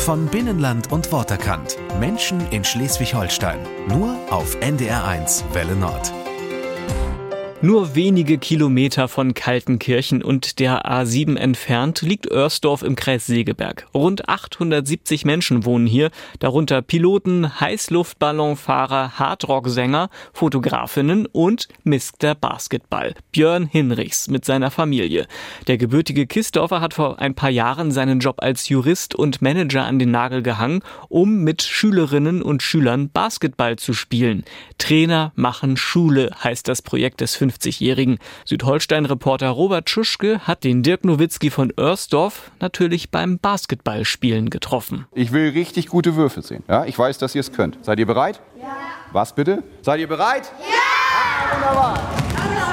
Von Binnenland und Worterkant. Menschen in Schleswig-Holstein. Nur auf NDR1 Welle Nord. Nur wenige Kilometer von Kaltenkirchen und der A7 entfernt liegt Oersdorf im Kreis Segeberg. Rund 870 Menschen wohnen hier, darunter Piloten, Heißluftballonfahrer, Hardrocksänger, Fotografinnen und Mister Basketball. Björn Hinrichs mit seiner Familie. Der gebürtige Kistorfer hat vor ein paar Jahren seinen Job als Jurist und Manager an den Nagel gehangen, um mit Schülerinnen und Schülern Basketball zu spielen. Trainer machen Schule heißt das Projekt des 50-jährigen Südholstein-Reporter Robert Schuschke hat den Dirk Nowitzki von Oersdorf natürlich beim Basketballspielen getroffen. Ich will richtig gute Würfe sehen. Ja, ich weiß, dass ihr es könnt. Seid ihr bereit? Ja. Was bitte? Seid ihr bereit? Ja! Ah, wunderbar.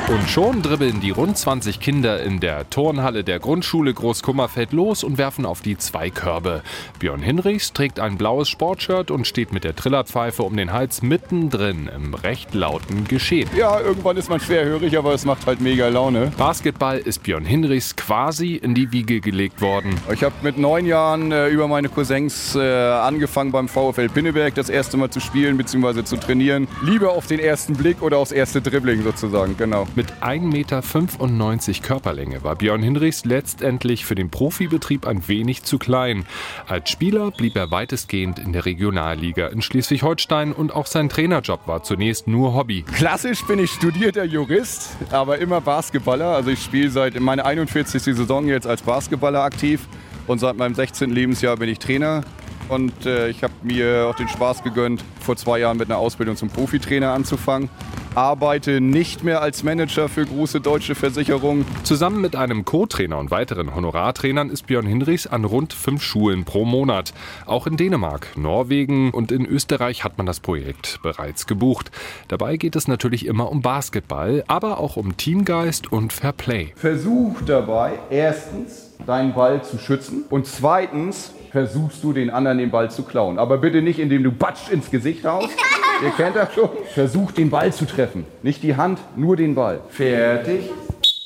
Und schon dribbeln die rund 20 Kinder in der Turnhalle der Grundschule Großkummerfeld los und werfen auf die zwei Körbe. Björn Hinrichs trägt ein blaues Sportshirt und steht mit der Trillerpfeife um den Hals mittendrin im recht lauten Geschehen. Ja, irgendwann ist man schwerhörig, aber es macht halt mega Laune. Basketball ist Björn Hinrichs quasi in die Wiege gelegt worden. Ich habe mit neun Jahren äh, über meine Cousins äh, angefangen beim VfL Pinneberg das erste Mal zu spielen bzw. zu trainieren. Lieber auf den ersten Blick oder aufs erste Dribbling sozusagen, genau. Mit 1,95 Meter Körperlänge war Björn Hinrichs letztendlich für den Profibetrieb ein wenig zu klein. Als Spieler blieb er weitestgehend in der Regionalliga in Schleswig-Holstein und auch sein Trainerjob war zunächst nur Hobby. Klassisch bin ich studierter Jurist, aber immer Basketballer. Also ich spiele seit meiner 41. Saison jetzt als Basketballer aktiv und seit meinem 16. Lebensjahr bin ich Trainer. Und äh, ich habe mir auch den Spaß gegönnt, vor zwei Jahren mit einer Ausbildung zum Profitrainer anzufangen arbeite nicht mehr als Manager für große deutsche Versicherungen. Zusammen mit einem Co-Trainer und weiteren Honorartrainern ist Björn Hinrichs an rund fünf Schulen pro Monat. Auch in Dänemark, Norwegen und in Österreich hat man das Projekt bereits gebucht. Dabei geht es natürlich immer um Basketball, aber auch um Teamgeist und Fairplay. Versuch dabei erstens deinen Ball zu schützen und zweitens versuchst du den anderen den Ball zu klauen. Aber bitte nicht, indem du batsch ins Gesicht haust. Ihr kennt das schon. Versuch den Ball zu treffen. Nicht die Hand, nur den Ball. Fertig.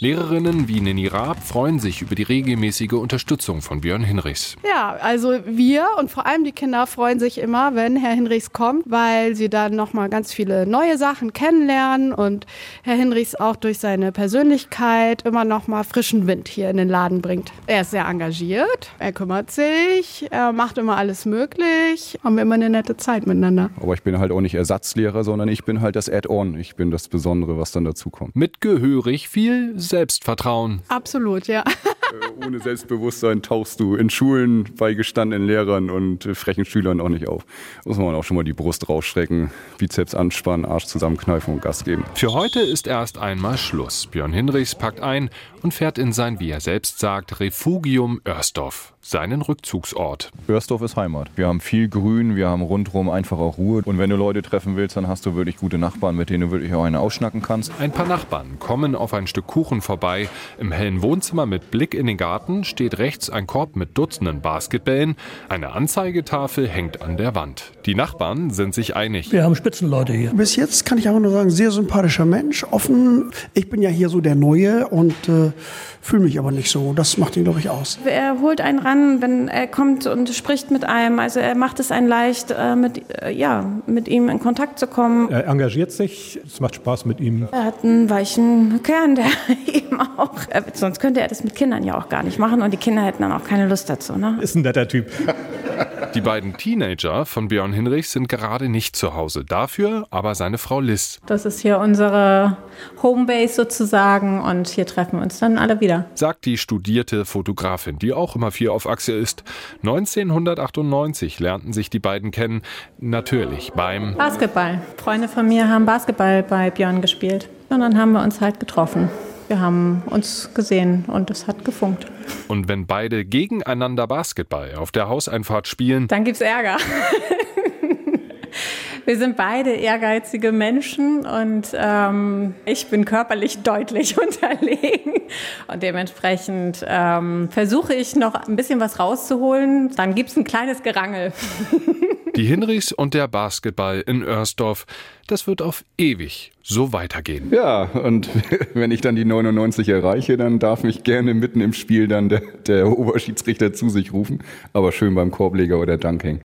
Lehrerinnen wie Nini Raab freuen sich über die regelmäßige Unterstützung von Björn Hinrichs. Ja, also wir und vor allem die Kinder freuen sich immer, wenn Herr Hinrichs kommt, weil sie dann nochmal ganz viele neue Sachen kennenlernen und Herr Hinrichs auch durch seine Persönlichkeit immer nochmal frischen Wind hier in den Laden bringt. Er ist sehr engagiert, er kümmert sich, er macht immer alles möglich, haben wir immer eine nette Zeit miteinander. Aber ich bin halt auch nicht Ersatzlehrer, sondern ich bin halt das Add-on. Ich bin das Besondere, was dann dazu kommt. Mit gehörig viel Selbstvertrauen. Absolut, ja. Äh, ohne Selbstbewusstsein tauchst du in Schulen bei gestandenen Lehrern und äh, frechen Schülern auch nicht auf. Muss man auch schon mal die Brust rausstrecken, Bizeps anspannen, Arsch zusammenkneifen und Gas geben. Für heute ist erst einmal Schluss. Björn Hinrichs packt ein und fährt in sein, wie er selbst sagt, Refugium Örsdorf, seinen Rückzugsort. Örsdorf ist Heimat. Wir haben viel Grün, wir haben rundherum einfach auch Ruhe. Und wenn du Leute treffen willst, dann hast du wirklich gute Nachbarn, mit denen du wirklich auch eine ausschnacken kannst. Ein paar Nachbarn kommen auf ein Stück Kuchen vorbei. Im hellen Wohnzimmer mit Blick in den Garten steht rechts ein Korb mit Dutzenden Basketbällen. Eine Anzeigetafel hängt an der Wand. Die Nachbarn sind sich einig. Wir haben Spitzenleute hier. Bis jetzt kann ich einfach nur sagen, sehr sympathischer Mensch, offen. Ich bin ja hier so der Neue und äh, fühle mich aber nicht so. Das macht ihn, glaube ich, aus. Er holt einen ran, wenn er kommt und spricht mit einem. Also er macht es einen leicht, äh, mit, äh, ja, mit ihm in Kontakt zu kommen. Er engagiert sich, es macht Spaß mit ihm. Er hat einen weichen Kern, der ihm auch, sonst könnte er das mit Kindern ja auch gar nicht machen und die Kinder hätten dann auch keine Lust dazu. Ne? Ist ein netter Typ. Die beiden Teenager von Björn Hinrich sind gerade nicht zu Hause. Dafür aber seine Frau Liz. Das ist hier unsere Homebase sozusagen und hier treffen wir uns dann alle wieder. Sagt die studierte Fotografin, die auch immer vier auf Achse ist. 1998 lernten sich die beiden kennen. Natürlich beim Basketball. Freunde von mir haben Basketball bei Björn gespielt. Und dann haben wir uns halt getroffen. Wir haben uns gesehen und es hat gefunkt. Und wenn beide gegeneinander Basketball auf der Hauseinfahrt spielen, dann gibt's Ärger. Wir sind beide ehrgeizige Menschen und ähm, ich bin körperlich deutlich unterlegen. Und dementsprechend ähm, versuche ich noch ein bisschen was rauszuholen. Dann gibt es ein kleines Gerangel. Die Hinrichs und der Basketball in Oersdorf, das wird auf ewig so weitergehen. Ja, und wenn ich dann die 99 erreiche, dann darf mich gerne mitten im Spiel dann der, der Oberschiedsrichter zu sich rufen, aber schön beim Korbleger oder Dank hängen.